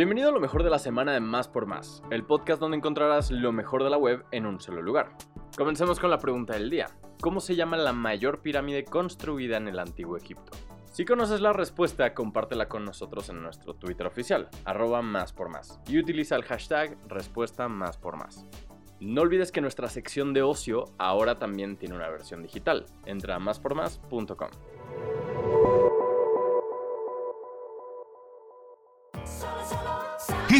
Bienvenido a lo mejor de la semana de Más por Más, el podcast donde encontrarás lo mejor de la web en un solo lugar. Comencemos con la pregunta del día. ¿Cómo se llama la mayor pirámide construida en el antiguo Egipto? Si conoces la respuesta, compártela con nosotros en nuestro Twitter oficial, arroba más por más, y utiliza el hashtag respuesta más por más. No olvides que nuestra sección de ocio ahora también tiene una versión digital. Entra a máspormás.com.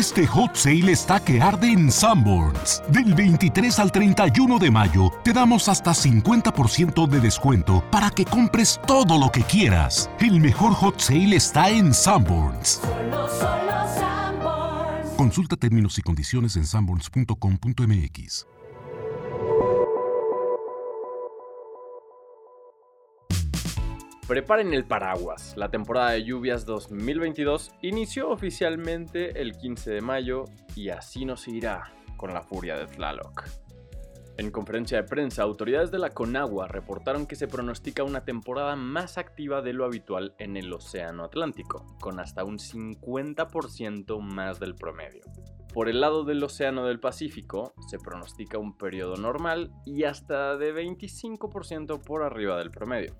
Este hot sale está que arde en Sanborns. Del 23 al 31 de mayo te damos hasta 50% de descuento para que compres todo lo que quieras. El mejor hot sale está en Sanborns. Consulta términos y condiciones en sanborns.com.mx. Preparen el paraguas. La temporada de lluvias 2022 inició oficialmente el 15 de mayo y así nos irá con la furia de Tlaloc. En conferencia de prensa, autoridades de la Conagua reportaron que se pronostica una temporada más activa de lo habitual en el Océano Atlántico, con hasta un 50% más del promedio. Por el lado del Océano del Pacífico, se pronostica un periodo normal y hasta de 25% por arriba del promedio.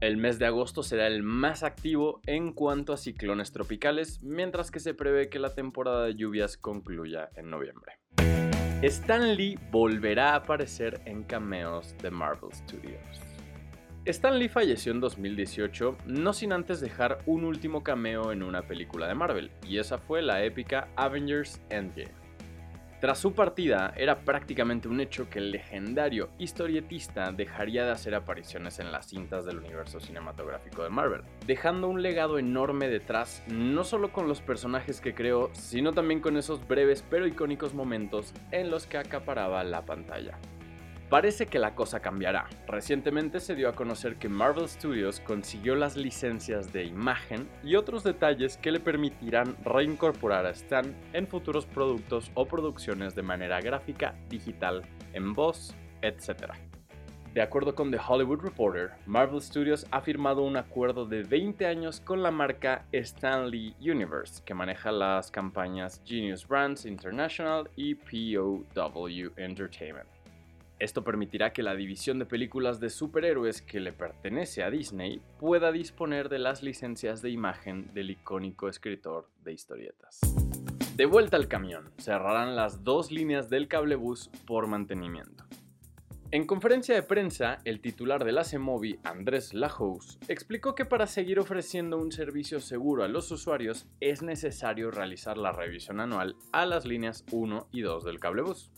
El mes de agosto será el más activo en cuanto a ciclones tropicales, mientras que se prevé que la temporada de lluvias concluya en noviembre. Stan Lee volverá a aparecer en cameos de Marvel Studios. Stan Lee falleció en 2018, no sin antes dejar un último cameo en una película de Marvel, y esa fue la épica Avengers Endgame. Tras su partida, era prácticamente un hecho que el legendario historietista dejaría de hacer apariciones en las cintas del universo cinematográfico de Marvel, dejando un legado enorme detrás, no solo con los personajes que creó, sino también con esos breves pero icónicos momentos en los que acaparaba la pantalla. Parece que la cosa cambiará. Recientemente se dio a conocer que Marvel Studios consiguió las licencias de imagen y otros detalles que le permitirán reincorporar a Stan en futuros productos o producciones de manera gráfica, digital, en voz, etc. De acuerdo con The Hollywood Reporter, Marvel Studios ha firmado un acuerdo de 20 años con la marca Stanley Universe, que maneja las campañas Genius Brands International y POW Entertainment. Esto permitirá que la división de películas de superhéroes que le pertenece a Disney pueda disponer de las licencias de imagen del icónico escritor de historietas. De vuelta al camión, cerrarán las dos líneas del cablebús por mantenimiento. En conferencia de prensa, el titular de la CEMOVI, Andrés Lajous, explicó que para seguir ofreciendo un servicio seguro a los usuarios es necesario realizar la revisión anual a las líneas 1 y 2 del cablebús.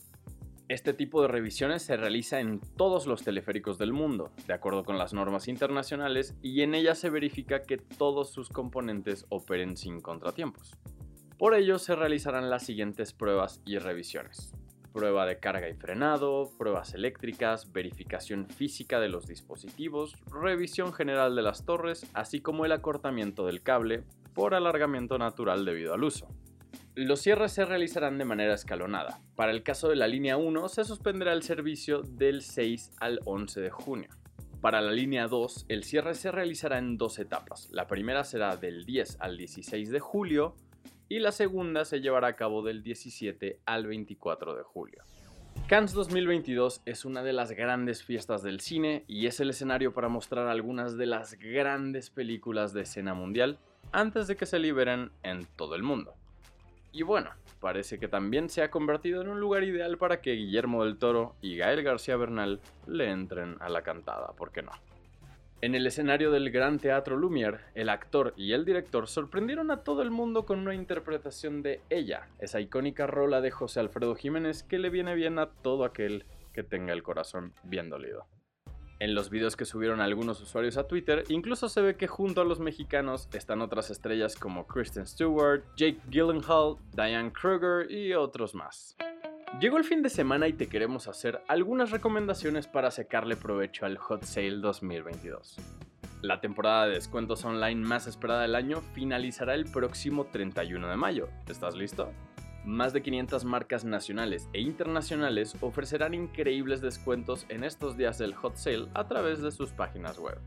Este tipo de revisiones se realiza en todos los teleféricos del mundo, de acuerdo con las normas internacionales, y en ellas se verifica que todos sus componentes operen sin contratiempos. Por ello se realizarán las siguientes pruebas y revisiones. Prueba de carga y frenado, pruebas eléctricas, verificación física de los dispositivos, revisión general de las torres, así como el acortamiento del cable por alargamiento natural debido al uso. Los cierres se realizarán de manera escalonada. Para el caso de la línea 1 se suspenderá el servicio del 6 al 11 de junio. Para la línea 2, el cierre se realizará en dos etapas. La primera será del 10 al 16 de julio y la segunda se llevará a cabo del 17 al 24 de julio. Cannes 2022 es una de las grandes fiestas del cine y es el escenario para mostrar algunas de las grandes películas de escena mundial antes de que se liberen en todo el mundo. Y bueno, parece que también se ha convertido en un lugar ideal para que Guillermo del Toro y Gael García Bernal le entren a la cantada, ¿por qué no? En el escenario del Gran Teatro Lumière, el actor y el director sorprendieron a todo el mundo con una interpretación de Ella, esa icónica rola de José Alfredo Jiménez que le viene bien a todo aquel que tenga el corazón bien dolido. En los videos que subieron algunos usuarios a Twitter, incluso se ve que junto a los mexicanos están otras estrellas como Kristen Stewart, Jake Gyllenhaal, Diane Kruger y otros más. Llegó el fin de semana y te queremos hacer algunas recomendaciones para sacarle provecho al Hot Sale 2022. La temporada de descuentos online más esperada del año finalizará el próximo 31 de mayo. ¿Estás listo? Más de 500 marcas nacionales e internacionales ofrecerán increíbles descuentos en estos días del hot sale a través de sus páginas web.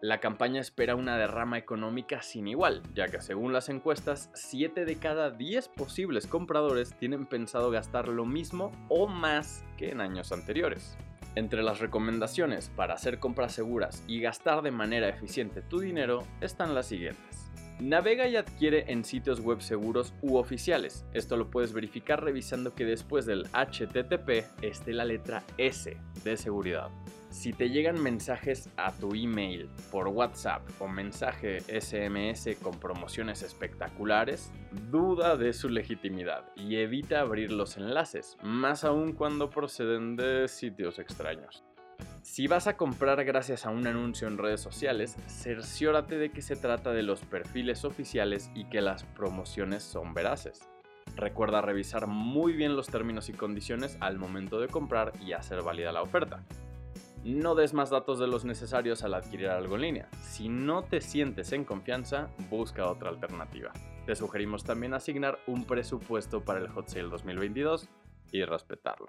La campaña espera una derrama económica sin igual, ya que según las encuestas, 7 de cada 10 posibles compradores tienen pensado gastar lo mismo o más que en años anteriores. Entre las recomendaciones para hacer compras seguras y gastar de manera eficiente tu dinero están las siguientes. Navega y adquiere en sitios web seguros u oficiales. Esto lo puedes verificar revisando que después del HTTP esté la letra S de seguridad. Si te llegan mensajes a tu email por WhatsApp o mensaje SMS con promociones espectaculares, duda de su legitimidad y evita abrir los enlaces, más aún cuando proceden de sitios extraños. Si vas a comprar gracias a un anuncio en redes sociales, cerciórate de que se trata de los perfiles oficiales y que las promociones son veraces. Recuerda revisar muy bien los términos y condiciones al momento de comprar y hacer válida la oferta. No des más datos de los necesarios al adquirir algo en línea. Si no te sientes en confianza, busca otra alternativa. Te sugerimos también asignar un presupuesto para el Hot Sale 2022 y respetarlo.